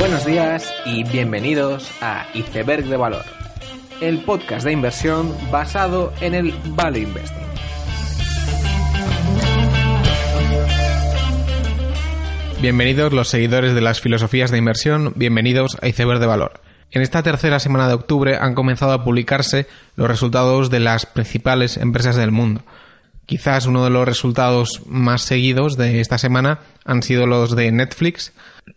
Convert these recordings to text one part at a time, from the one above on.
Buenos días y bienvenidos a Iceberg de Valor, el podcast de inversión basado en el Value Investing. Bienvenidos los seguidores de las filosofías de inversión, bienvenidos a Iceberg de Valor. En esta tercera semana de octubre han comenzado a publicarse los resultados de las principales empresas del mundo. Quizás uno de los resultados más seguidos de esta semana han sido los de Netflix.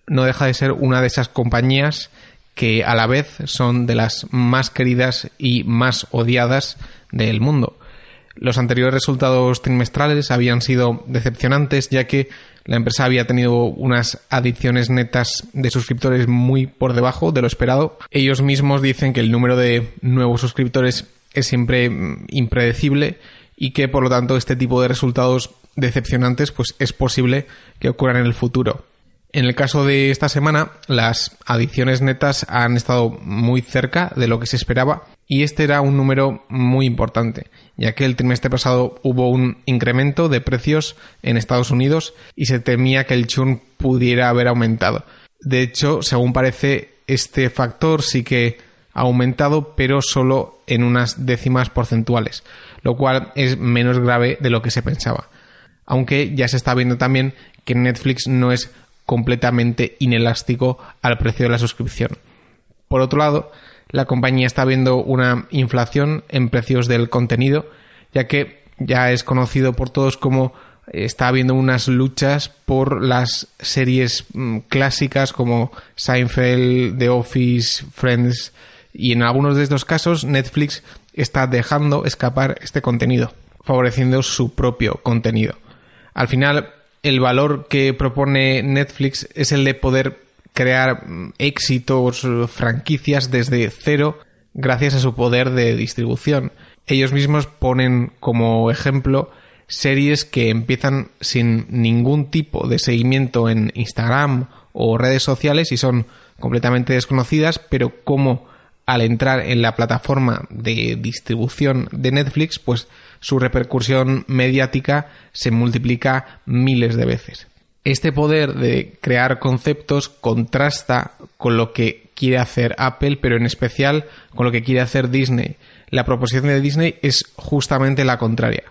No deja de ser una de esas compañías que a la vez son de las más queridas y más odiadas del mundo. Los anteriores resultados trimestrales habían sido decepcionantes ya que la empresa había tenido unas adiciones netas de suscriptores muy por debajo de lo esperado. Ellos mismos dicen que el número de nuevos suscriptores es siempre mm, impredecible y que por lo tanto este tipo de resultados decepcionantes pues es posible que ocurran en el futuro. En el caso de esta semana, las adiciones netas han estado muy cerca de lo que se esperaba y este era un número muy importante, ya que el trimestre pasado hubo un incremento de precios en Estados Unidos y se temía que el churn pudiera haber aumentado. De hecho, según parece, este factor sí que ha aumentado, pero solo en unas décimas porcentuales, lo cual es menos grave de lo que se pensaba. Aunque ya se está viendo también que Netflix no es completamente inelástico al precio de la suscripción. Por otro lado, la compañía está viendo una inflación en precios del contenido, ya que ya es conocido por todos como está habiendo unas luchas por las series mm, clásicas como Seinfeld, The Office, Friends y en algunos de estos casos Netflix está dejando escapar este contenido, favoreciendo su propio contenido. Al final, el valor que propone Netflix es el de poder crear éxitos, franquicias desde cero gracias a su poder de distribución. Ellos mismos ponen como ejemplo series que empiezan sin ningún tipo de seguimiento en Instagram o redes sociales y son completamente desconocidas, pero como al entrar en la plataforma de distribución de Netflix, pues su repercusión mediática se multiplica miles de veces. Este poder de crear conceptos contrasta con lo que quiere hacer Apple, pero en especial con lo que quiere hacer Disney. La proposición de Disney es justamente la contraria.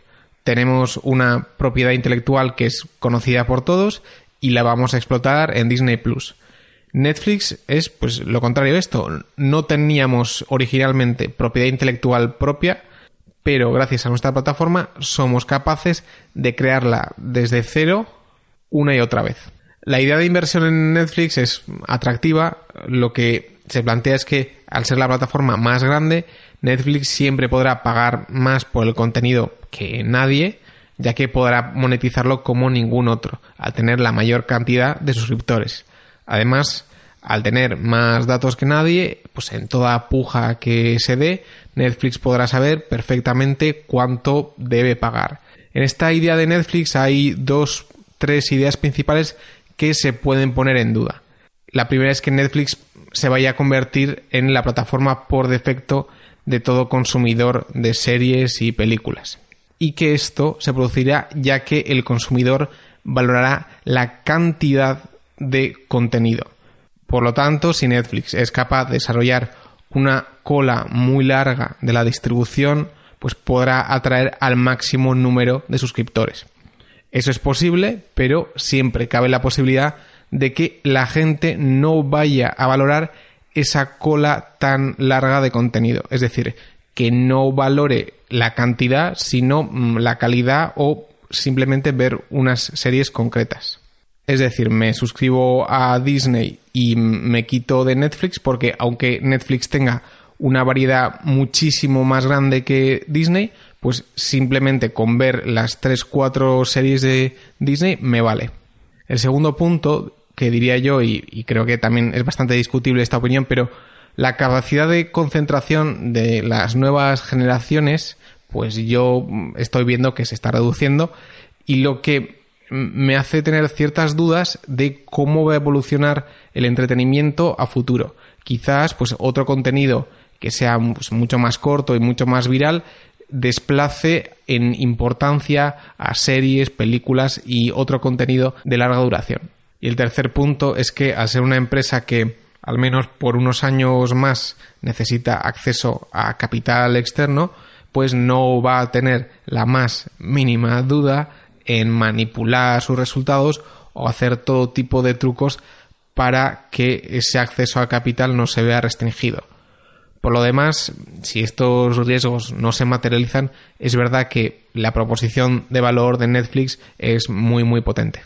Tenemos una propiedad intelectual que es conocida por todos y la vamos a explotar en Disney Plus. Netflix es pues lo contrario de esto. No teníamos originalmente propiedad intelectual propia, pero gracias a nuestra plataforma somos capaces de crearla desde cero una y otra vez. La idea de inversión en Netflix es atractiva. Lo que se plantea es que al ser la plataforma más grande, Netflix siempre podrá pagar más por el contenido que nadie, ya que podrá monetizarlo como ningún otro, al tener la mayor cantidad de suscriptores. Además, al tener más datos que nadie, pues en toda puja que se dé, Netflix podrá saber perfectamente cuánto debe pagar. En esta idea de Netflix hay dos, tres ideas principales que se pueden poner en duda. La primera es que Netflix se vaya a convertir en la plataforma por defecto de todo consumidor de series y películas. Y que esto se producirá ya que el consumidor valorará la cantidad de contenido. Por lo tanto, si Netflix es capaz de desarrollar una cola muy larga de la distribución, pues podrá atraer al máximo número de suscriptores. Eso es posible, pero siempre cabe la posibilidad de que la gente no vaya a valorar esa cola tan larga de contenido. Es decir, que no valore la cantidad, sino mm, la calidad o simplemente ver unas series concretas. Es decir, me suscribo a Disney y me quito de Netflix porque aunque Netflix tenga una variedad muchísimo más grande que Disney, pues simplemente con ver las 3-4 series de Disney me vale. El segundo punto que diría yo, y, y, creo que también es bastante discutible esta opinión, pero la capacidad de concentración de las nuevas generaciones, pues yo estoy viendo que se está reduciendo y lo que me hace tener ciertas dudas de cómo va a evolucionar el entretenimiento a futuro. Quizás, pues, otro contenido que sea pues, mucho más corto y mucho más viral desplace en importancia a series, películas y otro contenido de larga duración. Y el tercer punto es que al ser una empresa que al menos por unos años más, necesita acceso a capital externo, pues no va a tener la más mínima duda en manipular sus resultados o hacer todo tipo de trucos para que ese acceso a capital no se vea restringido. Por lo demás, si estos riesgos no se materializan, es verdad que la proposición de valor de Netflix es muy muy potente.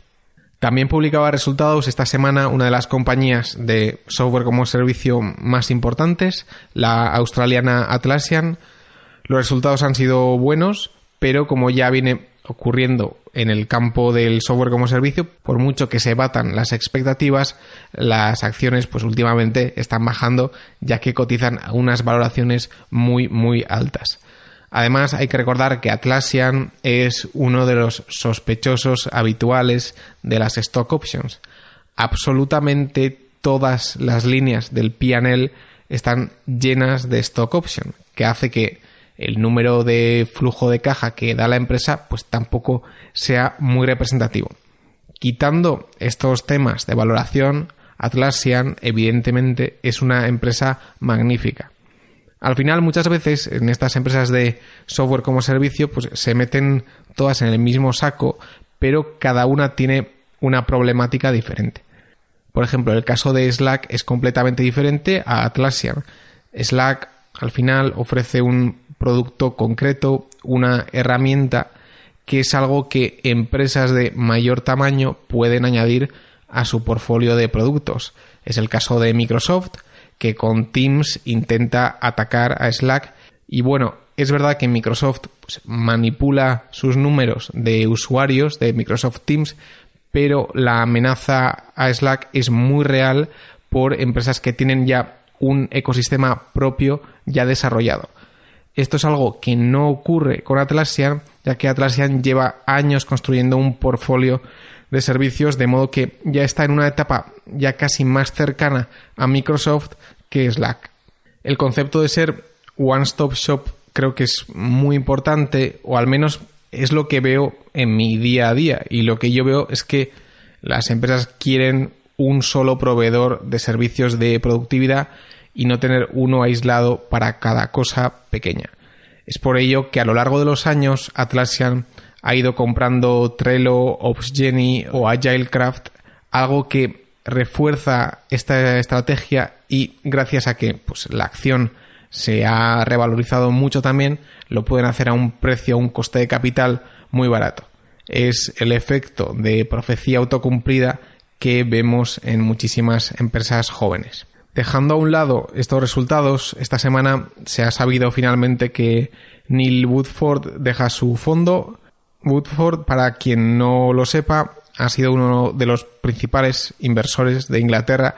También publicaba resultados esta semana una de las compañías de software como servicio más importantes, la australiana Atlassian. Los resultados han sido buenos, pero como ya viene ocurriendo en el campo del software como servicio, por mucho que se batan las expectativas, las acciones pues últimamente están bajando ya que cotizan a unas valoraciones muy muy altas. Además, hay que recordar que Atlassian es uno de los sospechosos habituales de las stock options. Absolutamente todas las líneas del PNL están llenas de stock option, que hace que el número de flujo de caja que da la empresa pues tampoco sea muy representativo. Quitando estos temas de valoración, Atlassian evidentemente es una empresa magnífica. Al final muchas veces en estas empresas de software como servicio pues se meten todas en el mismo saco, pero cada una tiene una problemática diferente. Por ejemplo, el caso de Slack es completamente diferente a Atlassian. Slack al final ofrece un producto concreto, una herramienta que es algo que empresas de mayor tamaño pueden añadir a su portfolio de productos. Es el caso de Microsoft, que con Teams intenta atacar a Slack. Y bueno, es verdad que Microsoft pues, manipula sus números de usuarios de Microsoft Teams, pero la amenaza a Slack es muy real por empresas que tienen ya un ecosistema propio ya desarrollado. Esto es algo que no ocurre con Atlassian, ya que Atlassian lleva años construyendo un portfolio de servicios, de modo que ya está en una etapa ya casi más cercana a Microsoft que Slack. El concepto de ser one-stop shop creo que es muy importante, o al menos es lo que veo en mi día a día. Y lo que yo veo es que las empresas quieren un solo proveedor de servicios de productividad y no tener uno aislado para cada cosa pequeña. Es por ello que a lo largo de los años Atlassian ha ido comprando Trello, OpsGenie o AgileCraft, algo que refuerza esta estrategia y gracias a que pues, la acción se ha revalorizado mucho también, lo pueden hacer a un precio, a un coste de capital muy barato. Es el efecto de profecía autocumplida que vemos en muchísimas empresas jóvenes. Dejando a un lado estos resultados, esta semana se ha sabido finalmente que Neil Woodford deja su fondo. Woodford, para quien no lo sepa, ha sido uno de los principales inversores de Inglaterra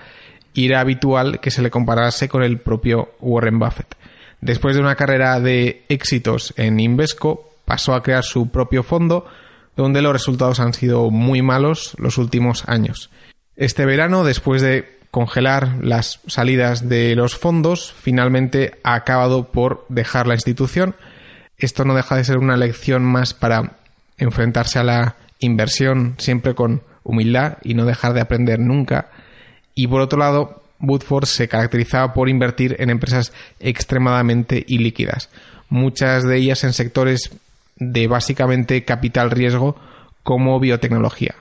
y era habitual que se le comparase con el propio Warren Buffett. Después de una carrera de éxitos en Invesco, pasó a crear su propio fondo, donde los resultados han sido muy malos los últimos años. Este verano, después de congelar las salidas de los fondos, finalmente ha acabado por dejar la institución. Esto no deja de ser una lección más para enfrentarse a la inversión siempre con humildad y no dejar de aprender nunca. Y por otro lado, Woodford se caracterizaba por invertir en empresas extremadamente ilíquidas, muchas de ellas en sectores de básicamente capital riesgo como biotecnología.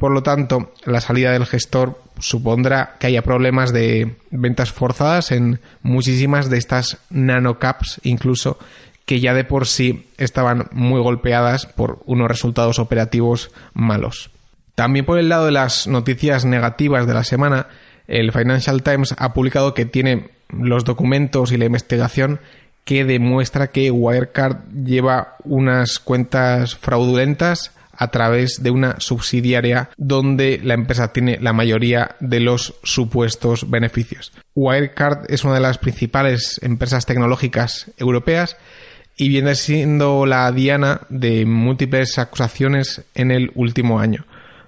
Por lo tanto, la salida del gestor supondrá que haya problemas de ventas forzadas en muchísimas de estas nanocaps, incluso que ya de por sí estaban muy golpeadas por unos resultados operativos malos. También por el lado de las noticias negativas de la semana, el Financial Times ha publicado que tiene los documentos y la investigación que demuestra que Wirecard lleva unas cuentas fraudulentas a través de una subsidiaria donde la empresa tiene la mayoría de los supuestos beneficios. Wirecard es una de las principales empresas tecnológicas europeas y viene siendo la diana de múltiples acusaciones en el último año.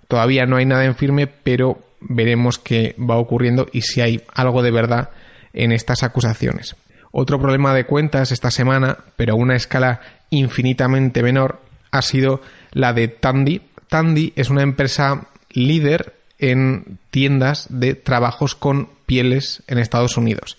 Todavía no hay nada en firme, pero veremos qué va ocurriendo y si hay algo de verdad en estas acusaciones. Otro problema de cuentas esta semana, pero a una escala infinitamente menor, ha sido la de Tandy. Tandy es una empresa líder en tiendas de trabajos con pieles en Estados Unidos.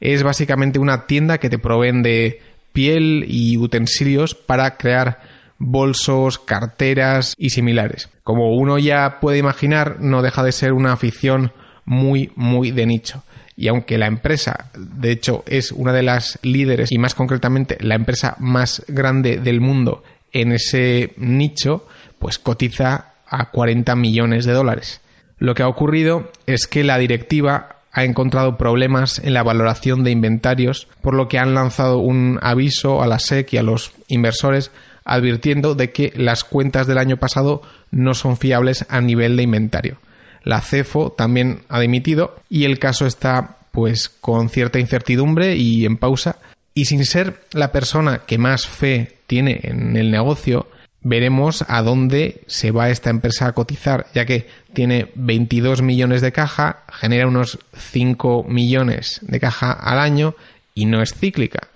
Es básicamente una tienda que te proveen de piel y utensilios para crear bolsos, carteras y similares. Como uno ya puede imaginar, no deja de ser una afición muy, muy de nicho. Y aunque la empresa, de hecho, es una de las líderes y más concretamente la empresa más grande del mundo en ese nicho, pues cotiza a 40 millones de dólares. Lo que ha ocurrido es que la directiva ha encontrado problemas en la valoración de inventarios, por lo que han lanzado un aviso a la SEC y a los inversores advirtiendo de que las cuentas del año pasado no son fiables a nivel de inventario. La CEFO también ha dimitido y el caso está pues con cierta incertidumbre y en pausa y sin ser la persona que más fe tiene en el negocio, veremos a dónde se va esta empresa a cotizar, ya que tiene 22 millones de caja, genera unos 5 millones de caja al año y no es cíclica.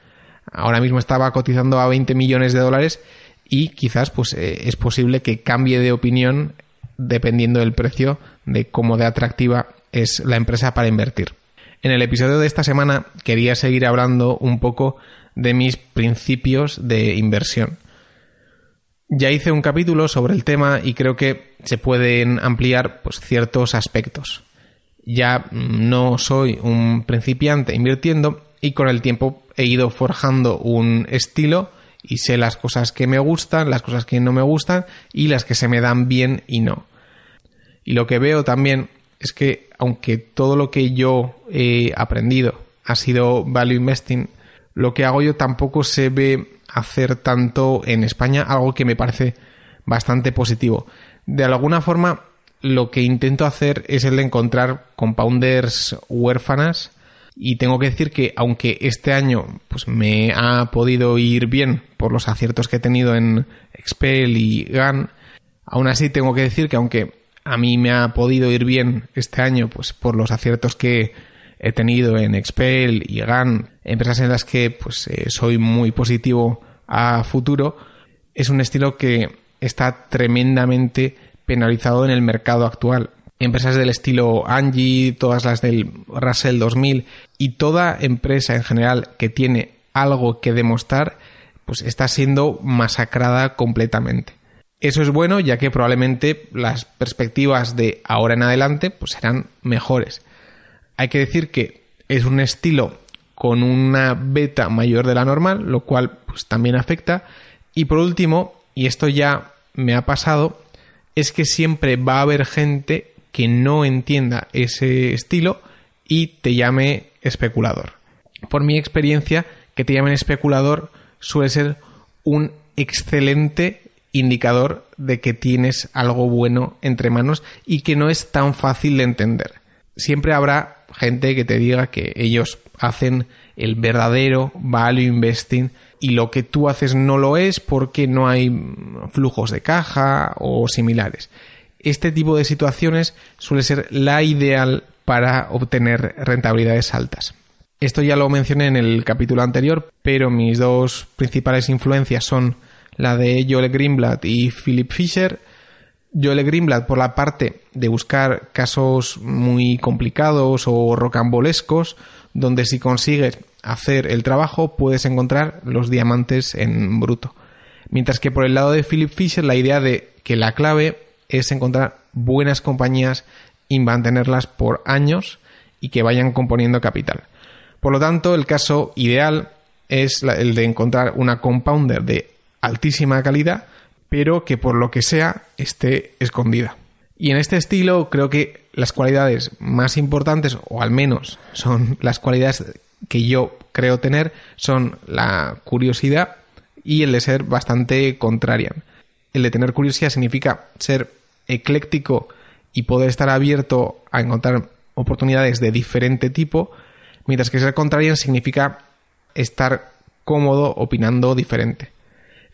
Ahora mismo estaba cotizando a 20 millones de dólares y quizás pues eh, es posible que cambie de opinión dependiendo del precio de cómo de atractiva es la empresa para invertir. En el episodio de esta semana quería seguir hablando un poco de mis principios de inversión. Ya hice un capítulo sobre el tema y creo que se pueden ampliar pues, ciertos aspectos. Ya no soy un principiante invirtiendo y con el tiempo he ido forjando un estilo y sé las cosas que me gustan, las cosas que no me gustan y las que se me dan bien y no. Y lo que veo también es que aunque todo lo que yo he aprendido ha sido value investing, lo que hago yo tampoco se ve hacer tanto en España, algo que me parece bastante positivo. De alguna forma, lo que intento hacer es el de encontrar compounders huérfanas y tengo que decir que aunque este año pues me ha podido ir bien por los aciertos que he tenido en Expel y GAN, aún así tengo que decir que aunque a mí me ha podido ir bien este año, pues por los aciertos que he tenido en Expel y GAN, empresas en las que pues eh, soy muy positivo a futuro, es un estilo que está tremendamente penalizado en el mercado actual. Empresas del estilo Angie, todas las del Russell 2000 y toda empresa en general que tiene algo que demostrar, pues está siendo masacrada completamente. Eso es bueno ya que probablemente las perspectivas de ahora en adelante pues serán mejores. Hay que decir que es un estilo con una beta mayor de la normal, lo cual pues también afecta. Y por último, y esto ya me ha pasado, es que siempre va a haber gente que no entienda ese estilo y te llame especulador. Por mi experiencia, que te llamen especulador suele ser un excelente indicador de que tienes algo bueno entre manos y que no es tan fácil de entender. Siempre habrá gente que te diga que ellos hacen el verdadero value investing y lo que tú haces no lo es porque no hay flujos de caja o similares. Este tipo de situaciones suele ser la ideal para obtener rentabilidades altas. Esto ya lo mencioné en el capítulo anterior, pero mis dos principales influencias son la de Joel Greenblatt y Philip Fisher. Joel Greenblatt por la parte de buscar casos muy complicados o rocambolescos, donde si consigues hacer el trabajo puedes encontrar los diamantes en bruto. Mientras que por el lado de Philip Fisher la idea de que la clave es encontrar buenas compañías y mantenerlas por años y que vayan componiendo capital. Por lo tanto, el caso ideal es el de encontrar una compounder de altísima calidad, pero que por lo que sea esté escondida. Y en este estilo creo que las cualidades más importantes, o al menos son las cualidades que yo creo tener, son la curiosidad y el de ser bastante contrarian. El de tener curiosidad significa ser ecléctico y poder estar abierto a encontrar oportunidades de diferente tipo, mientras que ser contrarian significa estar cómodo opinando diferente.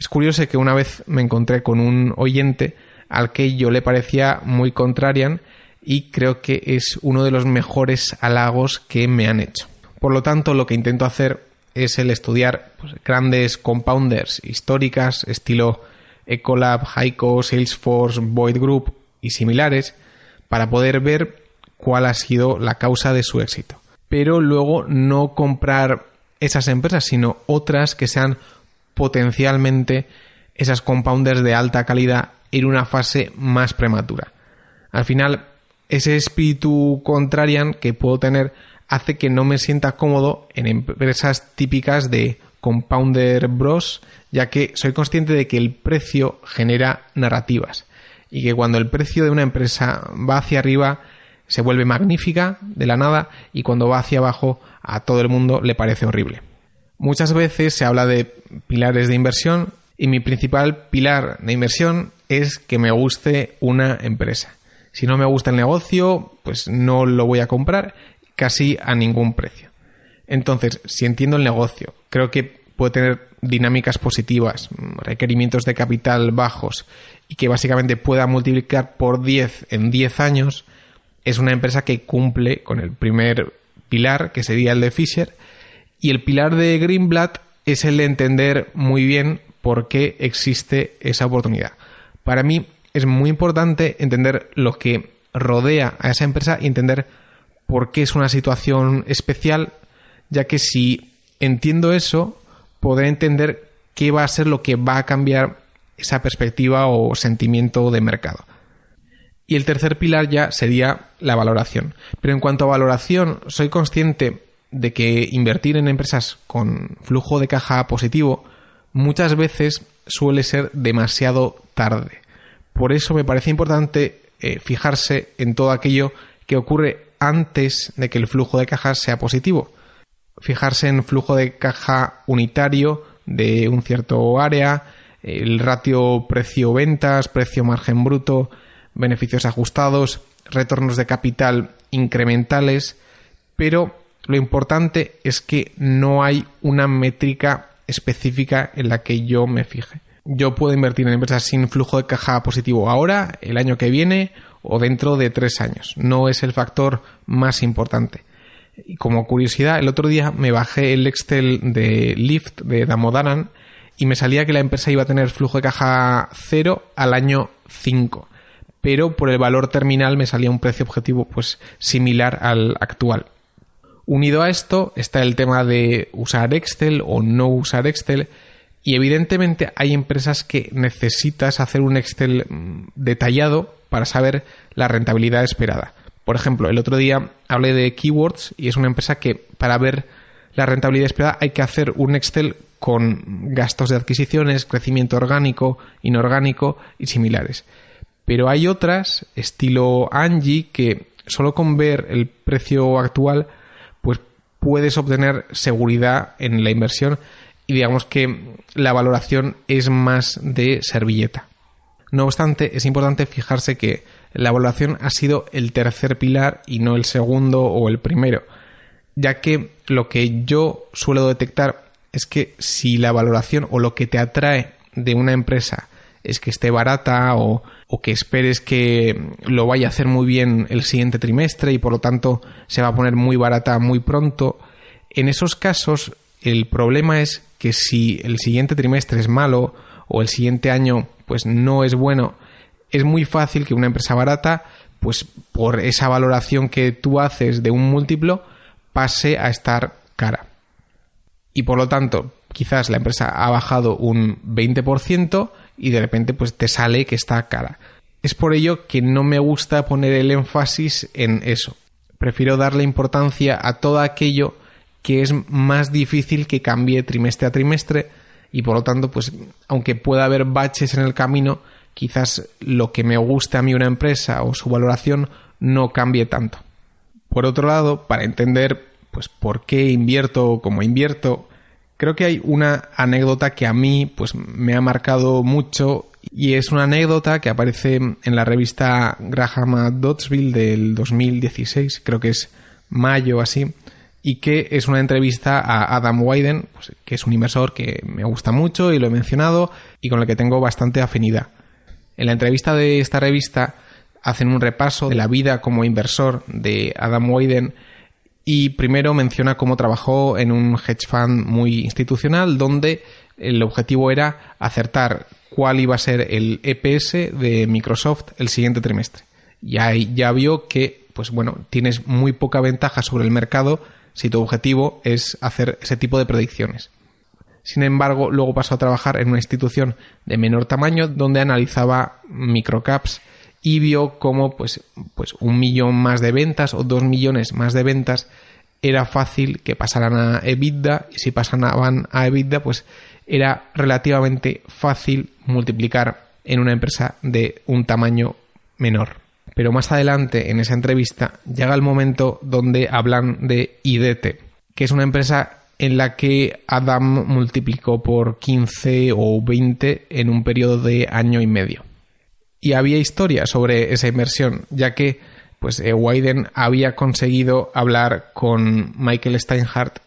Es curioso que una vez me encontré con un oyente al que yo le parecía muy contrarian y creo que es uno de los mejores halagos que me han hecho. Por lo tanto, lo que intento hacer es el estudiar pues, grandes compounders históricas, estilo Ecolab, Heiko, Salesforce, Void Group y similares, para poder ver cuál ha sido la causa de su éxito. Pero luego no comprar esas empresas, sino otras que sean potencialmente esas compounders de alta calidad en una fase más prematura. Al final, ese espíritu contrarian que puedo tener hace que no me sienta cómodo en empresas típicas de compounder bros, ya que soy consciente de que el precio genera narrativas y que cuando el precio de una empresa va hacia arriba se vuelve magnífica de la nada y cuando va hacia abajo a todo el mundo le parece horrible. Muchas veces se habla de pilares de inversión y mi principal pilar de inversión es que me guste una empresa. Si no me gusta el negocio, pues no lo voy a comprar casi a ningún precio. Entonces, si entiendo el negocio, creo que puede tener dinámicas positivas, requerimientos de capital bajos y que básicamente pueda multiplicar por 10 en 10 años, es una empresa que cumple con el primer pilar, que sería el de Fisher, y el pilar de Greenblatt es el de entender muy bien por qué existe esa oportunidad. Para mí es muy importante entender lo que rodea a esa empresa y entender por qué es una situación especial, ya que si entiendo eso, podré entender qué va a ser lo que va a cambiar esa perspectiva o sentimiento de mercado. Y el tercer pilar ya sería la valoración. Pero en cuanto a valoración, soy consciente de que invertir en empresas con flujo de caja positivo muchas veces suele ser demasiado tarde. Por eso me parece importante eh, fijarse en todo aquello que ocurre antes de que el flujo de caja sea positivo. Fijarse en flujo de caja unitario de un cierto área, el ratio precio-ventas, precio-margen bruto, beneficios ajustados, retornos de capital incrementales, pero lo importante es que no hay una métrica específica en la que yo me fije. Yo puedo invertir en empresas sin flujo de caja positivo ahora, el año que viene o dentro de tres años. No es el factor más importante. Y como curiosidad, el otro día me bajé el Excel de Lyft de Damodaran y me salía que la empresa iba a tener flujo de caja cero al año 5. Pero por el valor terminal me salía un precio objetivo pues similar al actual. Unido a esto está el tema de usar Excel o no usar Excel y evidentemente hay empresas que necesitas hacer un Excel mm, detallado para saber la rentabilidad esperada. Por ejemplo, el otro día hablé de Keywords y es una empresa que para ver la rentabilidad esperada hay que hacer un Excel con gastos de adquisiciones, crecimiento orgánico, inorgánico y similares. Pero hay otras, estilo Angie, que solo con ver el precio actual puedes obtener seguridad en la inversión y digamos que la valoración es más de servilleta. No obstante, es importante fijarse que la valoración ha sido el tercer pilar y no el segundo o el primero, ya que lo que yo suelo detectar es que si la valoración o lo que te atrae de una empresa es que esté barata o, que esperes que lo vaya a hacer muy bien el siguiente trimestre y por lo tanto se va a poner muy barata muy pronto. En esos casos el problema es que si el siguiente trimestre es malo o el siguiente año pues no es bueno, es muy fácil que una empresa barata pues por esa valoración que tú haces de un múltiplo pase a estar cara. Y por lo tanto, quizás la empresa ha bajado un 20%, y de repente pues te sale que está cara. Es por ello que no me gusta poner el énfasis en eso. Prefiero darle importancia a todo aquello que es más difícil que cambie trimestre a trimestre y por lo tanto pues aunque pueda haber baches en el camino quizás lo que me guste a mí una empresa o su valoración no cambie tanto. Por otro lado, para entender pues por qué invierto o cómo invierto, Creo que hay una anécdota que a mí pues me ha marcado mucho y es una anécdota que aparece en la revista Graham Doddsville del 2016, creo que es mayo así, y que es una entrevista a Adam Wyden, pues, que es un inversor que me gusta mucho y lo he mencionado y con el que tengo bastante afinidad. En la entrevista de esta revista hacen un repaso de la vida como inversor de Adam Wyden y primero menciona cómo trabajó en un hedge fund muy institucional donde el objetivo era acertar cuál iba a ser el EPS de Microsoft el siguiente trimestre. Y ahí ya vio que pues bueno, tienes muy poca ventaja sobre el mercado si tu objetivo es hacer ese tipo de predicciones. Sin embargo, luego pasó a trabajar en una institución de menor tamaño donde analizaba microcaps y vio cómo pues, pues un millón más de ventas o dos millones más de ventas era fácil que pasaran a EBITDA y si pasaban a EBITDA pues era relativamente fácil multiplicar en una empresa de un tamaño menor. Pero más adelante en esa entrevista llega el momento donde hablan de IDT, que es una empresa en la que Adam multiplicó por 15 o 20 en un periodo de año y medio. Y había historia sobre esa inversión, ya que pues eh, Wyden había conseguido hablar con Michael Steinhardt,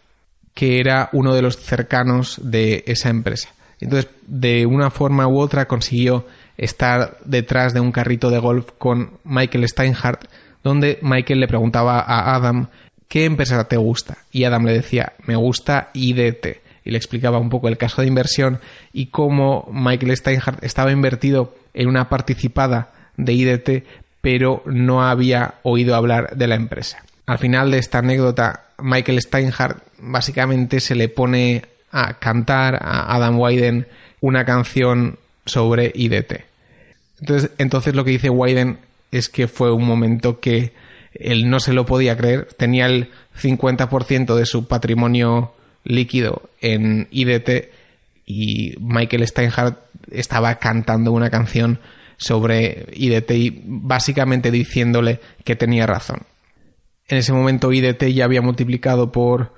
que era uno de los cercanos de esa empresa. Entonces, de una forma u otra consiguió estar detrás de un carrito de golf con Michael Steinhardt, donde Michael le preguntaba a Adam ¿qué empresa te gusta? Y Adam le decía, me gusta IDT. Y le explicaba un poco el caso de inversión y cómo Michael Steinhardt estaba invertido en una participada de IDT, pero no había oído hablar de la empresa. Al final de esta anécdota, Michael Steinhardt básicamente se le pone a cantar a Adam Wyden una canción sobre IDT. Entonces, entonces lo que dice Wyden es que fue un momento que él no se lo podía creer, tenía el 50% de su patrimonio líquido en IDT y Michael Steinhardt estaba cantando una canción sobre IDT básicamente diciéndole que tenía razón. En ese momento IDT ya había multiplicado por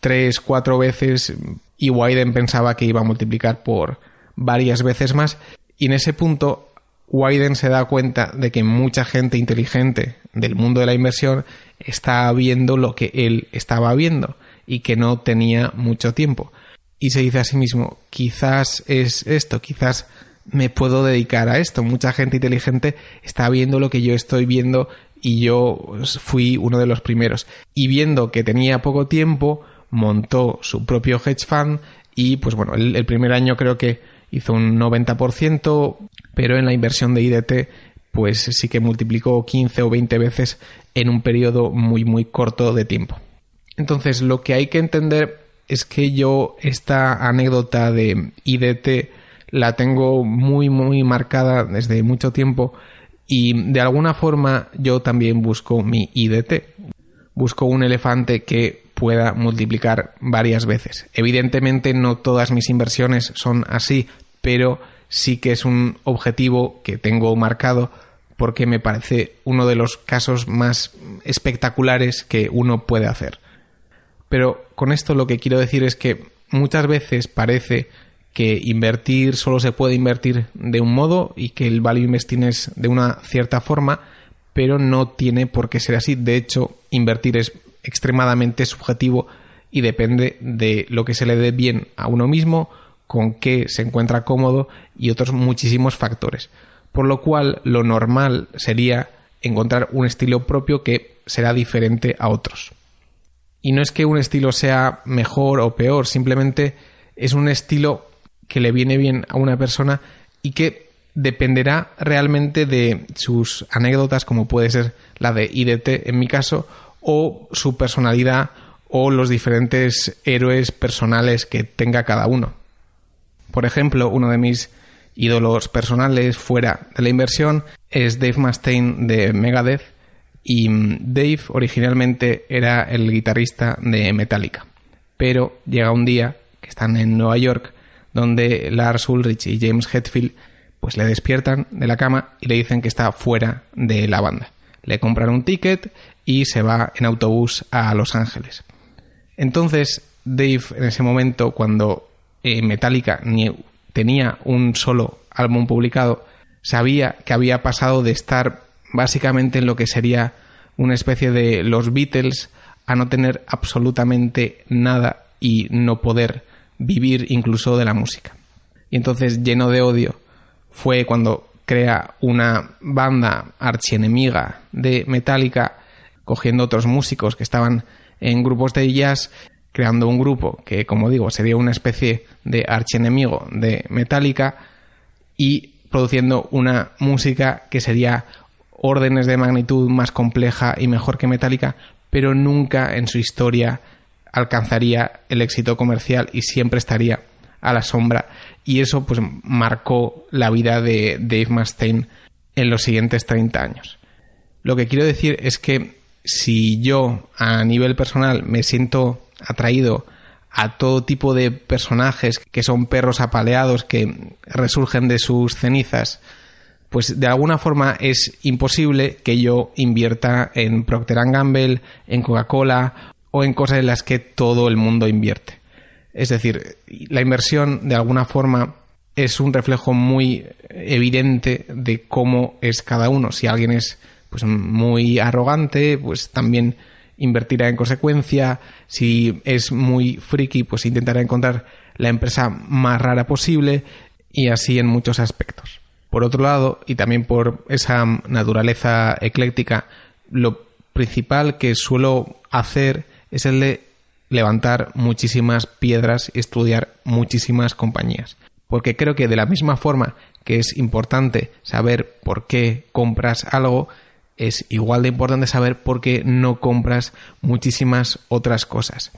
3, 4 veces y Wyden pensaba que iba a multiplicar por varias veces más y en ese punto Wyden se da cuenta de que mucha gente inteligente del mundo de la inversión está viendo lo que él estaba viendo y que no tenía mucho tiempo. Y se dice a sí mismo, quizás es esto, quizás me puedo dedicar a esto. Mucha gente inteligente está viendo lo que yo estoy viendo y yo fui uno de los primeros. Y viendo que tenía poco tiempo, montó su propio hedge fund y pues bueno, el, primer año creo que hizo un 90%, pero en la inversión de IDT pues sí que multiplicó 15 o 20 veces en un periodo muy muy corto de tiempo. Entonces lo que hay que entender es que yo esta anécdota de IDT la tengo muy muy marcada desde mucho tiempo y de alguna forma yo también busco mi IDT. Busco un elefante que pueda multiplicar varias veces. Evidentemente no todas mis inversiones son así, pero sí que es un objetivo que tengo marcado porque me parece uno de los casos más espectaculares que uno puede hacer. Pero con esto lo que quiero decir es que muchas veces parece que invertir solo se puede invertir de un modo y que el value investing es de una cierta forma, pero no tiene por qué ser así. De hecho, invertir es extremadamente subjetivo y depende de lo que se le dé bien a uno mismo, con qué se encuentra cómodo y otros muchísimos factores. Por lo cual, lo normal sería encontrar un estilo propio que será diferente a otros. Y no es que un estilo sea mejor o peor, simplemente es un estilo que le viene bien a una persona y que dependerá realmente de sus anécdotas, como puede ser la de IDT en mi caso, o su personalidad o los diferentes héroes personales que tenga cada uno. Por ejemplo, uno de mis ídolos personales fuera de la inversión es Dave Mustaine de Megadeth y mm, Dave originalmente era el guitarrista de Metallica. Pero llega un día que están en Nueva York donde Lars Ulrich y James Hetfield pues le despiertan de la cama y le dicen que está fuera de la banda. Le compran un ticket y se va en autobús a Los Ángeles. Entonces Dave en ese momento cuando eh, Metallica tenía un solo álbum publicado, sabía que había pasado de estar básicamente en lo que sería una especie de los Beatles a no tener absolutamente nada y no poder vivir incluso de la música. Y entonces, lleno de odio, fue cuando crea una banda archienemiga de Metallica, cogiendo otros músicos que estaban en grupos de jazz creando un grupo que, como digo, sería una especie de archienemigo de Metallica y produciendo una música que sería órdenes de magnitud más compleja y mejor que Metallica, pero nunca en su historia alcanzaría el éxito comercial y siempre estaría a la sombra. Y eso pues marcó la vida de Dave Mustaine en los siguientes 30 años. Lo que quiero decir es que si yo a nivel personal me siento atraído a todo tipo de personajes que son perros apaleados que resurgen de sus cenizas, pues de alguna forma es imposible que yo invierta en Procter Gamble, en Coca-Cola o en cosas en las que todo el mundo invierte. Es decir, la inversión de alguna forma es un reflejo muy evidente de cómo es cada uno. Si alguien es pues muy arrogante, pues también invertirá en consecuencia. Si es muy friki, pues intentará encontrar la empresa más rara posible y así en muchos aspectos. Por otro lado, y también por esa naturaleza ecléctica, lo principal que suelo hacer es el de levantar muchísimas piedras y estudiar muchísimas compañías. Porque creo que de la misma forma que es importante saber por qué compras algo, es igual de importante saber por qué no compras muchísimas otras cosas.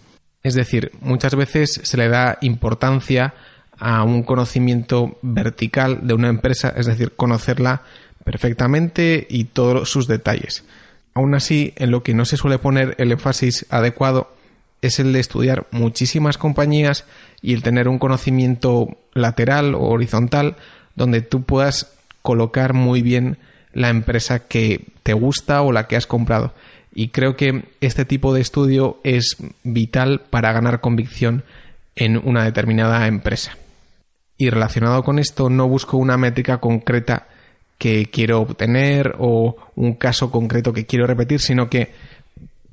Es decir, muchas veces se le da importancia a un conocimiento vertical de una empresa, es decir, conocerla perfectamente y todos sus detalles. Aún así, en lo que no se suele poner el énfasis adecuado es el de estudiar muchísimas compañías y el tener un conocimiento lateral o horizontal donde tú puedas colocar muy bien la empresa que te gusta o la que has comprado. Y creo que este tipo de estudio es vital para ganar convicción en una determinada empresa. Y relacionado con esto, no busco una métrica concreta que quiero obtener o un caso concreto que quiero repetir, sino que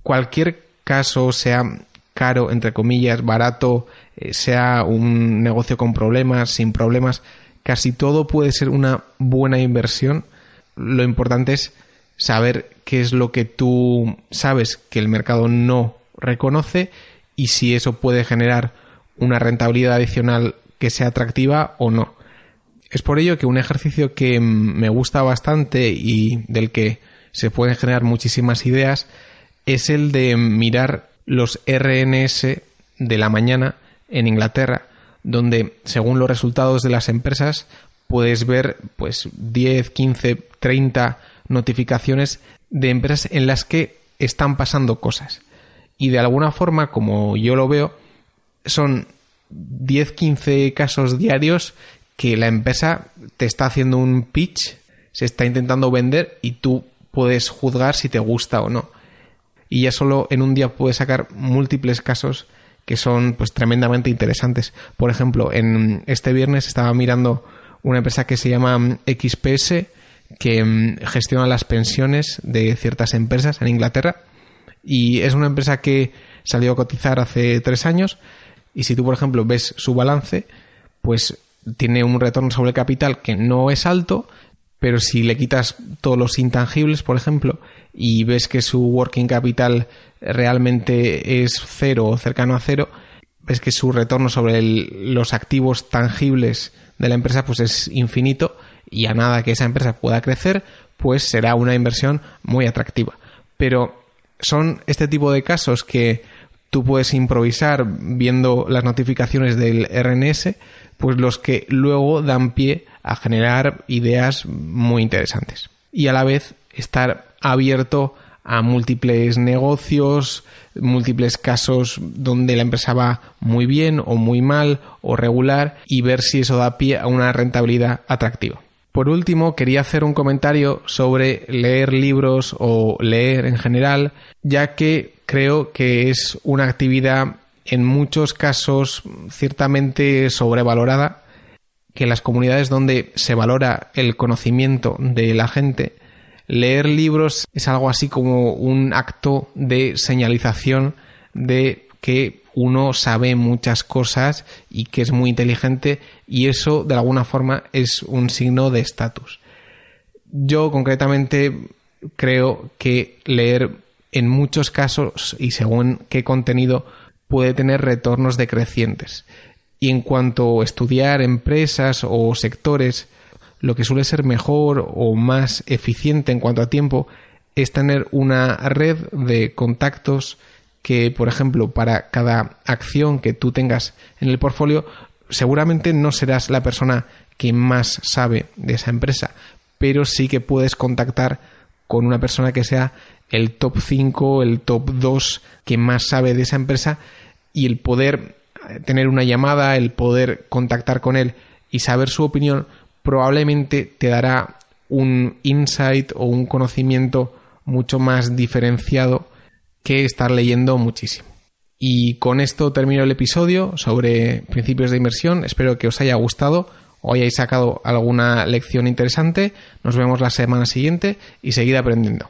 cualquier caso, sea caro, entre comillas, barato, eh, sea un negocio con problemas, sin problemas, casi todo puede ser una buena inversión. Lo importante es saber qué es lo que tú sabes que el mercado no reconoce y si eso puede generar una rentabilidad adicional que sea atractiva o no. Es por ello que un ejercicio que me gusta bastante y del que se pueden generar muchísimas ideas es el de mirar los RNS de la mañana en Inglaterra, donde según los resultados de las empresas puedes ver pues 10, 15, 30 notificaciones de empresas en las que están pasando cosas. Y de alguna forma, como yo lo veo, son 10-15 casos diarios que la empresa te está haciendo un pitch, se está intentando vender y tú puedes juzgar si te gusta o no. Y ya solo en un día puedes sacar múltiples casos que son pues tremendamente interesantes. Por ejemplo, en este viernes estaba mirando una empresa que se llama XPS que mm, gestiona las pensiones de ciertas empresas en Inglaterra y es una empresa que salió a cotizar hace tres años y si tú, por ejemplo, ves su balance, pues tiene un retorno sobre capital que no es alto, pero si le quitas todos los intangibles, por ejemplo, y ves que su working capital realmente es cero o cercano a cero, ves que su retorno sobre los activos tangibles de la empresa pues es infinito y a nada que esa empresa pueda crecer, pues será una inversión muy atractiva. Pero son este tipo de casos que tú puedes improvisar viendo las notificaciones del RNS, pues los que luego dan pie a generar ideas muy interesantes. Y a la vez estar abierto a múltiples negocios, múltiples casos donde la empresa va muy bien o muy mal o regular y ver si eso da pie a una rentabilidad atractiva. Por último, quería hacer un comentario sobre leer libros o leer en general, ya que creo que es una actividad en muchos casos ciertamente sobrevalorada, que las comunidades donde se valora el conocimiento de la gente, leer libros es algo así como un acto de señalización de que uno sabe muchas cosas y que es muy inteligente y eso de alguna forma es un signo de estatus. Yo concretamente creo que leer en muchos casos y según qué contenido puede tener retornos decrecientes. Y en cuanto a estudiar empresas o sectores, lo que suele ser mejor o más eficiente en cuanto a tiempo es tener una red de contactos que, por ejemplo, para cada acción que tú tengas en el portfolio, seguramente no serás la persona que más sabe de esa empresa, pero sí que puedes contactar con una persona que sea el top 5, el top 2 que más sabe de esa empresa y el poder eh, tener una llamada, el poder contactar con él y saber su opinión probablemente te dará un insight o un conocimiento mucho más diferenciado que estar leyendo muchísimo. Y con esto termino el episodio sobre principios de inversión. Espero que os haya gustado o hayáis sacado alguna lección interesante. Nos vemos la semana siguiente y seguid aprendiendo.